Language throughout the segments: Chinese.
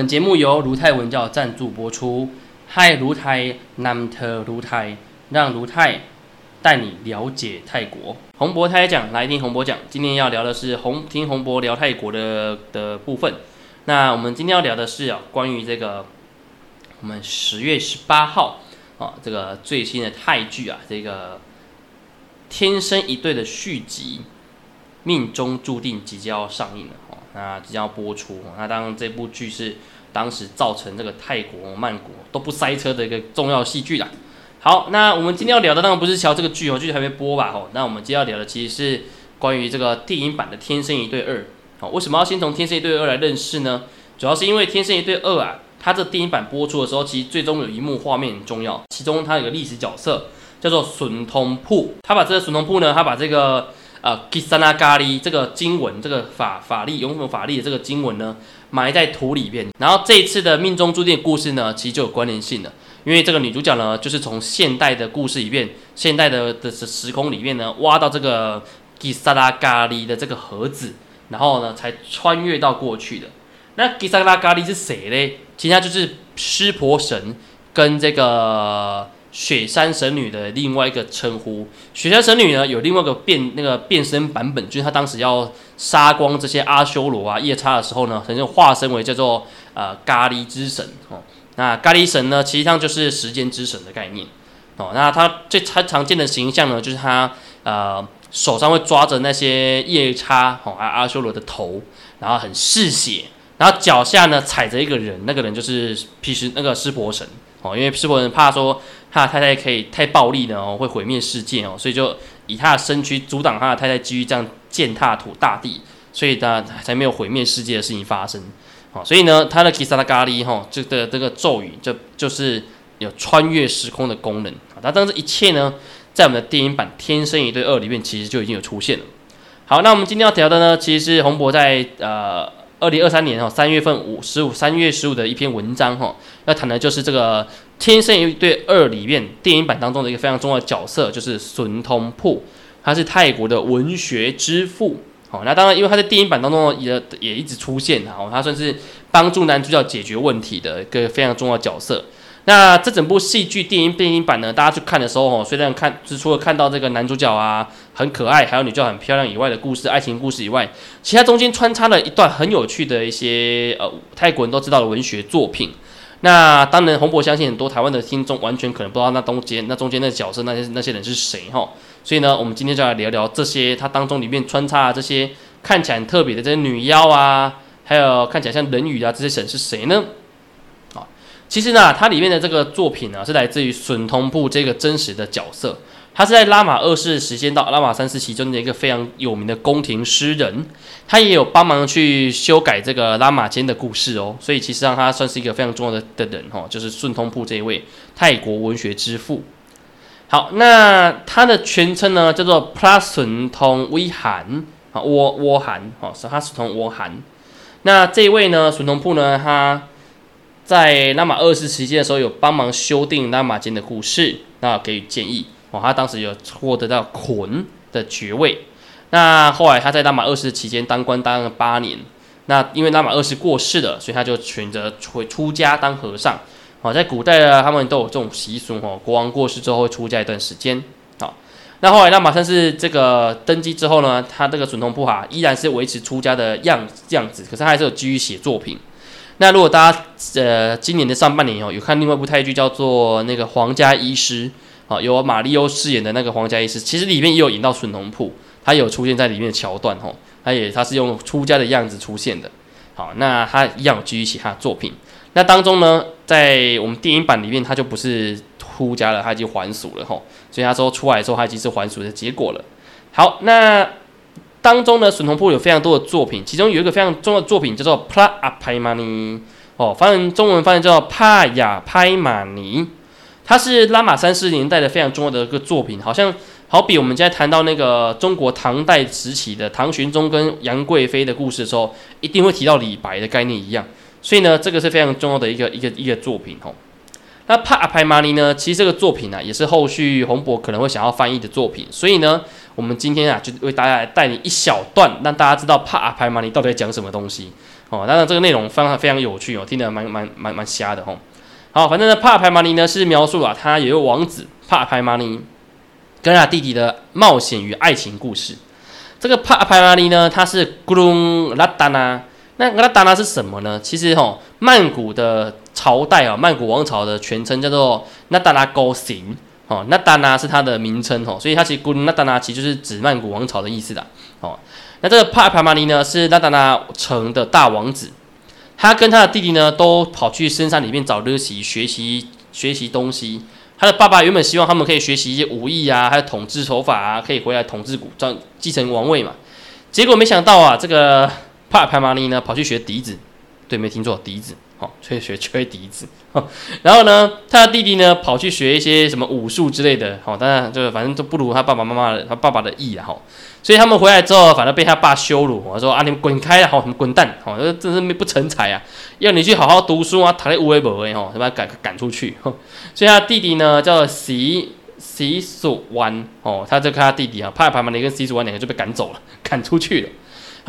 本节目由卢泰文教赞助播出。嗨，卢泰南特卢泰，让卢泰带你了解泰国。洪博泰讲，来听洪博讲。今天要聊的是洪听洪博聊泰国的的部分。那我们今天要聊的是啊，关于这个我们十月十八号啊，这个最新的泰剧啊，这个《天生一对》的续集《命中注定》即将要上映了，那即将要播出。那当然，这部剧是当时造成这个泰国曼谷都不塞车的一个重要戏剧啦。好，那我们今天要聊的当然不是瞧这个剧哦，剧还没播吧？哦，那我们今天要聊的其实是关于这个电影版的《天生一对二》。好，为什么要先从《天生一对二》来认识呢？主要是因为《天生一对二》啊，它这电影版播出的时候，其实最终有一幕画面很重要，其中它有个历史角色叫做笋通铺，他把这个笋通铺呢，他把这个呃吉萨那咖喱这个经文，这个法法力永恒法力的这个经文呢，埋在土里边。然后这一次的命中注定故事呢，其实就有关联性了，因为这个女主角呢，就是从现代的故事里面，现代的的时空里面呢，挖到这个吉萨拉咖喱的这个盒子。然后呢，才穿越到过去的。那吉萨拉咖喱是谁嘞？其实他就是湿婆神跟这个雪山神女的另外一个称呼。雪山神女呢，有另外一个变那个变身版本，就是她当时要杀光这些阿修罗啊夜叉的时候呢，曾经化身为叫做呃咖喱之神哦。那咖喱神呢，实际上就是时间之神的概念哦。那他最他常见的形象呢，就是他呃。手上会抓着那些夜叉哦，阿阿修罗的头，然后很嗜血，然后脚下呢踩着一个人，那个人就是毗湿那个湿婆神哦，因为湿婆神怕说他的太太可以太暴力呢哦，会毁灭世界哦，所以就以他的身躯阻挡他的太太继续这样践踏土大地，所以他才没有毁灭世界的事情发生哦，所以呢，他的 Kisara 咖喱哈，这个这个咒语就就是有穿越时空的功能啊，那当这一切呢。在我们的电影版《天生一对二》里面，其实就已经有出现了。好，那我们今天要聊的呢，其实是洪博在呃二零二三年哈三月份五十五三月十五的一篇文章哈，要谈的就是这个《天生一对二》里面电影版当中的一个非常重要的角色，就是孙通铺，他是泰国的文学之父。好，那当然，因为他在电影版当中也也一直出现哈，他算是帮助男主角解决问题的一个非常重要角色。那这整部戏剧电影电影版呢？大家去看的时候哦，虽然看，是除了看到这个男主角啊很可爱，还有女主角很漂亮以外的故事，爱情故事以外，其他中间穿插了一段很有趣的一些呃泰国人都知道的文学作品。那当然，洪博相信很多台湾的听众完全可能不知道那中间那中间的角色那些那些人是谁哈。所以呢，我们今天就来聊聊这些，它当中里面穿插这些看起来很特别的这些女妖啊，还有看起来像人鱼啊这些神是谁呢？啊其实呢，它里面的这个作品呢，是来自于笋通布这个真实的角色。他是在拉玛二世时间到拉玛三世其中的一个非常有名的宫廷诗人，他也有帮忙去修改这个拉玛间的故事哦。所以其实让他算是一个非常重要的的人哈，就是顺通布这一位泰国文学之父。好，那他的全称呢叫做 Plus 通威罕啊，窝窝罕哦，是他是从窝罕。那这一位呢，顺通布呢，他。在拉玛二世期间的时候，有帮忙修订拉玛间的故事，那给予建议哦。他当时有获得到捆的爵位。那后来他在拉玛二世期间当官当了八年。那因为拉玛二世过世了，所以他就选择出出家当和尚。哦，在古代啊，他们都有这种习俗哦。国王过世之后会出家一段时间。好，那后来拉玛三世这个登基之后呢，他这个准同布哈依然是维持出家的样样子，可是他还是有继续写作品。那如果大家呃今年的上半年哦有看另外一部泰剧叫做那个皇家医师，好由马里欧饰演的那个皇家医师，其实里面也有引到孙红铺，他有出现在里面的桥段吼，他也他是用出家的样子出现的，好，那他一样继续写他的作品。那当中呢，在我们电影版里面他就不是出家了，他已经还俗了吼，所以他说出来之后他已经是还俗的结果了。好，那。当中呢，沈同铺有非常多的作品，其中有一个非常重要的作品叫做《Pla a p a i m a n i 哦，翻译中文翻译叫帕雅拍马尼，它是拉玛三世年代的非常重要的一个作品，好像好比我们现在谈到那个中国唐代时期的唐玄宗跟杨贵妃的故事的时候，一定会提到李白的概念一样，所以呢，这个是非常重要的一个一个一个作品哦。那帕阿拍玛尼呢？其实这个作品呢，也是后续洪博可能会想要翻译的作品。所以呢，我们今天啊，就为大家来带你一小段，让大家知道帕阿拍玛尼到底在讲什么东西。哦，当然这个内容非常非常有趣哦，听得蛮蛮蛮蛮瞎的哦。好，反正呢，帕派玛尼呢是描述啊，他有一个王子帕派玛尼跟他弟弟的冒险与爱情故事。这个帕派玛尼呢，他是咕隆拉达纳，那拉达纳是什么呢？其实哈，曼谷的朝代啊，曼谷王朝的全称叫做那达拉高行哦，那达纳是它的名称哦，所以它其实咕隆那达纳其实就是指曼谷王朝的意思的哦。那这个帕帕玛尼呢，是那达纳城的大王子。他跟他的弟弟呢，都跑去深山里面找乐奇学习学习东西。他的爸爸原本希望他们可以学习一些武艺啊，还有统治手法啊，可以回来统治古，装继承王位嘛。结果没想到啊，这个帕帕玛尼呢，跑去学笛子。对，没听错，笛子。哦，吹学吹笛子。然后呢，他的弟弟呢，跑去学一些什么武术之类的。好，当然就反正都不如他爸爸妈妈的他爸爸的意啊。哈。所以他们回来之后，反正被他爸羞辱，我说啊，你们滚开，好，你们滚蛋，好，这真是不成才啊！要你去好好读书啊，躺在乌龟伯哎，吼，把他赶赶出去。所以他弟弟呢叫习习蜀湾，哦，他就跟他弟弟啊，帕尔帕玛尼跟习蜀湾两个就被赶走了，赶出去了。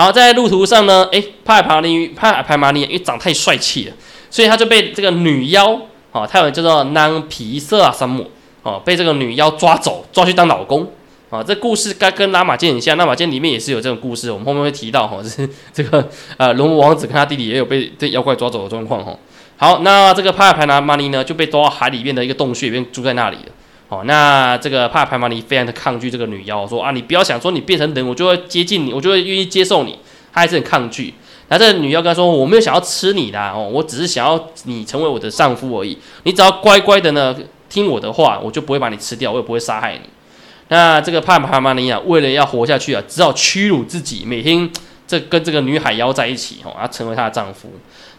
好，在路途上呢，哎，帕尔帕尼帕尔帕玛尼因为长太帅气了，所以他就被这个女妖，哦，他有叫做南皮色啊山姆，哦，被这个女妖抓走，抓去当老公。啊，这故事该跟拉玛剑很像，拉玛剑里面也是有这种故事，我们后面会提到哈，就是这个呃龙王子跟他弟弟也有被这妖怪抓走的状况哈。好，那这个帕尔派纳玛尼呢就被抓到海里面的一个洞穴里面住在那里了。哦，那这个帕尔派玛尼非常的抗拒这个女妖，说啊你不要想说你变成人我就会接近你，我就会愿意接受你，他还是很抗拒。那这个女妖跟他说我没有想要吃你的哦，我只是想要你成为我的丈夫而已，你只要乖乖的呢听我的话，我就不会把你吃掉，我也不会杀害你。那这个帕帕玛尼啊，为了要活下去啊，只好屈辱自己，每天这跟这个女海妖在一起哦，要成为她的丈夫。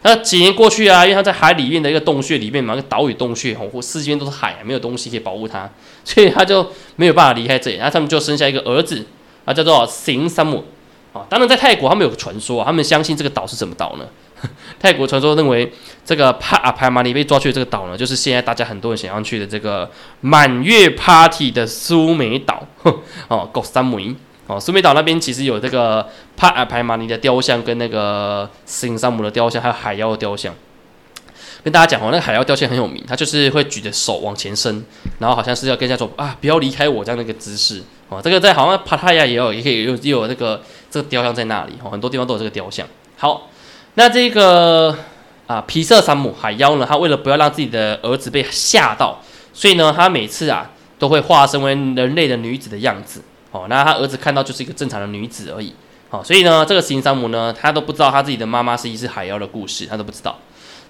那几年过去啊，因为他在海里面的一个洞穴里面嘛，个岛屿洞穴哦，或四边都是海，没有东西可以保护他，所以他就没有办法离开这里。然后他们就生下一个儿子啊，叫做行山姆啊。当然在泰国，他们有个传说，他们相信这个岛是什么岛呢？泰国传说认为，这个帕阿帕玛尼被抓去的这个岛呢，就是现在大家很多人想要去的这个满月 Party 的苏梅岛。哦，狗三梅苏梅岛那边其实有这个帕尔帕玛尼的雕像，跟那个斯山姆的雕像，还有海妖的雕像。跟大家讲哦，那个海妖雕像很有名，他就是会举着手往前伸，然后好像是要跟人家说啊，不要离开我这样的一个姿势。哦，这个在好像帕塔亚也有，也可以有也有那个这个雕像在那里。哦，很多地方都有这个雕像。好。那这个啊皮色山姆海妖呢，他为了不要让自己的儿子被吓到，所以呢，他每次啊都会化身为人类的女子的样子。哦，那他儿子看到就是一个正常的女子而已。好，所以呢，这个行山姆呢，他都不知道他自己的妈妈是一只海妖的故事，他都不知道。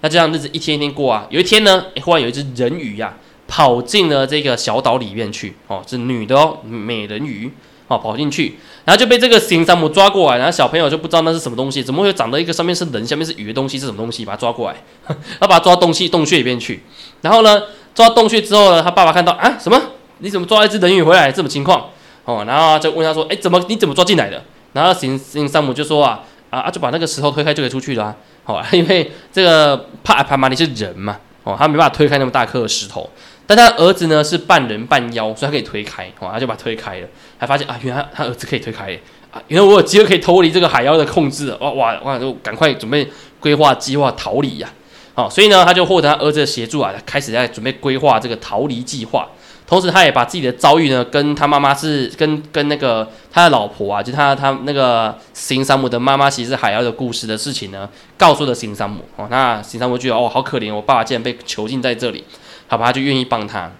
那这样日子一天一天过啊，有一天呢，忽然有一只人鱼呀跑进了这个小岛里面去。哦，是女的哦，美人鱼。哦，跑进去。然后就被这个行山姆抓过来，然后小朋友就不知道那是什么东西，怎么会长得一个上面是人，下面是鱼的东西是什么东西？把他抓过来，他把他抓洞穴洞穴里面去。然后呢，抓洞穴之后呢，他爸爸看到啊，什么？你怎么抓一只人鱼回来？这种情况哦，然后就问他说，哎，怎么你怎么抓进来的？然后行行山姆就说啊啊，就把那个石头推开就可以出去了。好，因为这个帕帕玛尼是人嘛，哦，他没办法推开那么大颗的石头。但他儿子呢是半人半妖，所以他可以推开，哦，他就把推开了，还发现啊，原来他儿子可以推开，啊，原来我有机会可以脱离这个海妖的控制，哇哇哇，就赶快准备规划计划逃离呀，好，所以呢，他就获得他儿子的协助啊，开始在准备规划这个逃离计划，同时他也把自己的遭遇呢，跟他妈妈是跟跟那个他的老婆啊，就他他那个新山姆的妈妈，其实海妖的故事的事情呢，告诉了新山姆，哦，那新山姆觉得哦，好可怜，我爸爸竟然被囚禁在这里。好吧，他就愿意帮他。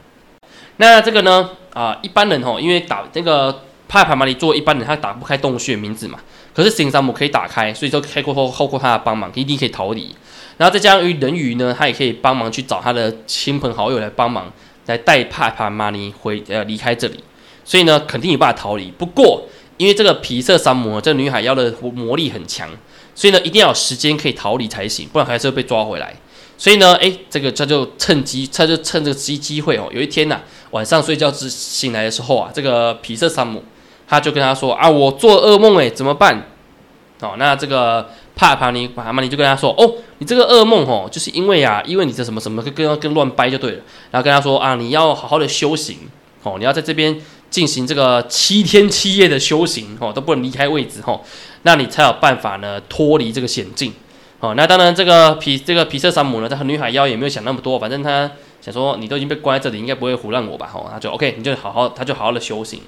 那这个呢？啊，一般人哦，因为打那个帕帕玛里做一般人，他打不开洞穴名字嘛。可是新山姆可以打开，所以说开过后，后过他的帮忙，一定可以逃离。然后再加上于人鱼呢，他也可以帮忙去找他的亲朋好友来帮忙，来带帕帕玛尼回呃离开这里。所以呢，肯定有办法逃离。不过因为这个皮色山姆这女海妖的魔力很强，所以呢，一定要有时间可以逃离才行，不然还是会被抓回来。所以呢，哎，这个他就趁机，他就趁这个机机会哦。有一天呐，晚上睡觉之醒来的时候啊，这个皮色山姆他就跟他说啊，我做噩梦哎，怎么办？哦，那这个帕帕尼帕帕尼就跟他说，哦，你这个噩梦哦，就是因为啊，因为你这什么什么跟跟跟乱掰就对了。然后跟他说啊，你要好好的修行哦，你要在这边进行这个七天七夜的修行哦，都不能离开位置哦，那你才有办法呢脱离这个险境。哦，那当然这个皮这个皮色山姆呢，这个女海妖也没有想那么多，反正他想说你都已经被关在这里，应该不会胡乱我吧？哦，他就 OK，你就好好，他就好好的修行。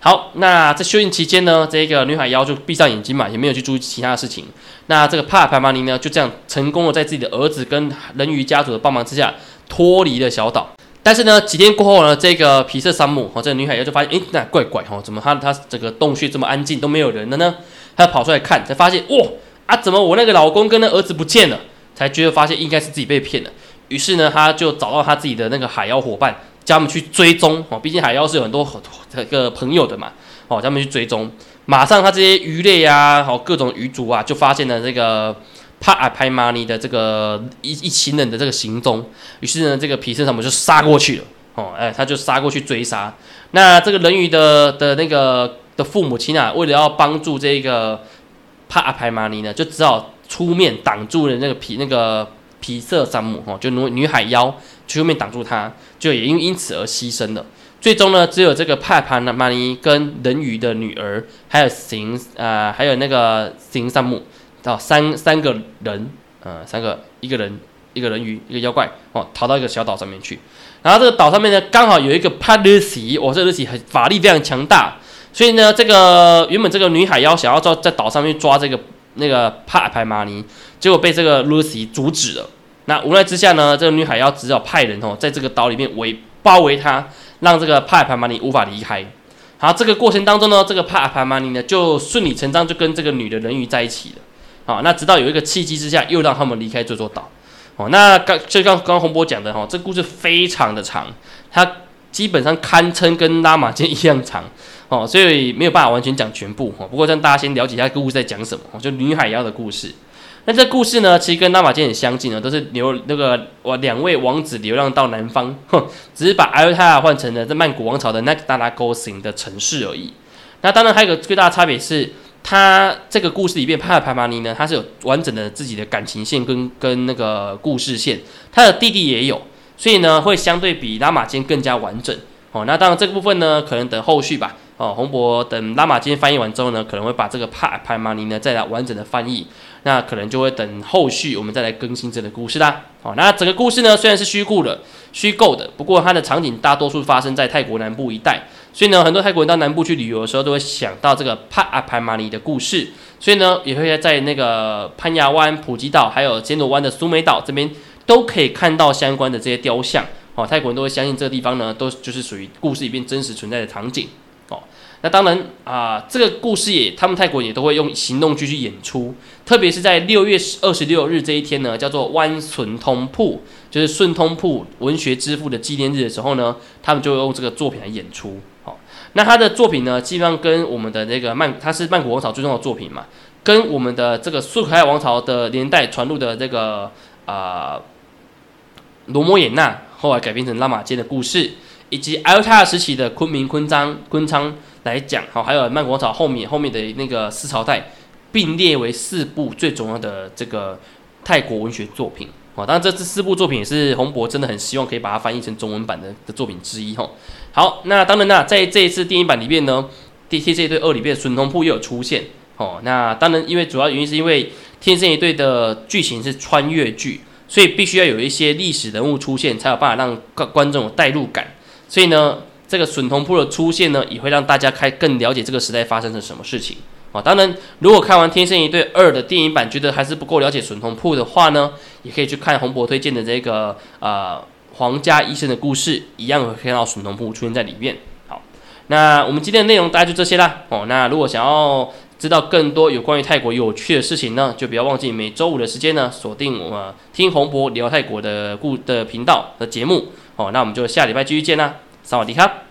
好，那在修行期间呢，这个女海妖就闭上眼睛嘛，也没有去注意其他的事情。那这个帕尔帕玛尼呢，就这样成功的在自己的儿子跟人鱼家族的帮忙之下脱离了小岛。但是呢，几天过后呢，这个皮色山姆哦，这个女海妖就发现，哎，那怪怪哦，怎么他他这个洞穴这么安静，都没有人了呢？他跑出来看，才发现，哇啊，怎么我那个老公跟那儿子不见了？才觉得发现应该是自己被骗了。于是呢，他就找到他自己的那个海妖伙伴。叫他们去追踪哦，毕竟海妖是有很多这个朋友的嘛，哦，叫他们去追踪。马上他这些鱼类啊，好各种鱼族啊，就发现了这个帕尔拍玛尼的这个一一行人的这个行踪。于是呢，这个皮圣他们就杀过去了，哦，哎，他就杀过去追杀。那这个人鱼的的那个的父母亲啊，为了要帮助这个帕尔拍玛尼呢，就只好出面挡住了那个皮那个皮色山姆哦，就女女海妖。去后面挡住他，就也因因此而牺牲了。最终呢，只有这个帕帕纳玛尼跟人鱼的女儿，还有行啊，还有那个行山木，到三三个人，呃，三个一个人一个人鱼一个妖怪哦，逃到一个小岛上面去。然后这个岛上面呢，刚好有一个帕鲁西，哦，这个西很法力非常强大，所以呢，这个原本这个女海妖想要在在岛上面抓这个那个帕尔帕玛尼，结果被这个露西阻止了。那无奈之下呢，这个女孩要只好派人哦，在这个岛里面围包围他，让这个帕尔帕玛尼无法离开。好，这个过程当中呢，这个帕尔帕玛尼呢就顺理成章就跟这个女的人鱼在一起了。好，那直到有一个契机之下，又让他们离开这座岛。哦，那刚就刚刚洪波讲的哈，这故事非常的长，它基本上堪称跟拉玛间一样长哦，所以没有办法完全讲全部哦。不过让大家先了解一下故事在讲什么，就女海妖的故事。那这故事呢，其实跟拉玛间很相近呢，都是流那个哇两位王子流浪到南方，哼，只是把艾尔泰亚换成了这曼谷王朝的那达拉沟型的城市而已。那当然还有个最大的差别是，他这个故事里面帕尔帕玛尼呢，他是有完整的自己的感情线跟跟那个故事线，他的弟弟也有，所以呢会相对比拉玛间更加完整。哦，那当然这个部分呢，可能等后续吧。哦，洪博等拉玛今天翻译完之后呢，可能会把这个帕帕玛尼呢再来完整的翻译。那可能就会等后续我们再来更新这个故事啦。好，那整个故事呢虽然是虚构的、虚构的，不过它的场景大多数发生在泰国南部一带，所以呢，很多泰国人到南部去旅游的时候都会想到这个帕阿帕玛尼的故事，所以呢，也会在那个潘牙湾、普吉岛还有尖罗湾的苏梅岛这边都可以看到相关的这些雕像。哦，泰国人都会相信这个地方呢，都就是属于故事里面真实存在的场景。那当然啊，这个故事也，他们泰国也都会用行动剧去演出，特别是在六月二十六日这一天呢，叫做湾顺通铺，就是顺通铺文学之父的纪念日的时候呢，他们就用这个作品来演出。好，那他的作品呢，基本上跟我们的那个曼，他是曼谷王朝最重要的作品嘛，跟我们的这个苏克海王朝的年代传入的这个啊罗摩衍那，后来改编成拉玛街的故事。以及艾尔泰时期的昆明、昆章、昆昌来讲，好，还有曼国朝后面后面的那个四朝代，并列为四部最重要的这个泰国文学作品，哦，当然这四部作品也是洪博真的很希望可以把它翻译成中文版的的作品之一，哈。好，那当然啦，在这一次电影版里面呢，《第天生一对二》里面孙通铺又有出现，哦，那当然因为主要原因是因为《天生一对》的剧情是穿越剧，所以必须要有一些历史人物出现，才有办法让观观众有代入感。所以呢，这个笋同铺的出现呢，也会让大家开更了解这个时代发生了什么事情啊。当然，如果看完《天生一对二》的电影版，觉得还是不够了解笋同铺的话呢，也可以去看洪博推荐的这个呃皇家医生的故事，一样会看到笋同铺出现在里面。好，那我们今天的内容大概就这些啦。哦，那如果想要知道更多有关于泰国有趣的事情呢，就不要忘记每周五的时间呢，锁定我们听洪博聊泰国的故的频道的节目。哦，那我们就下礼拜继续见啦， สวัสดีครับ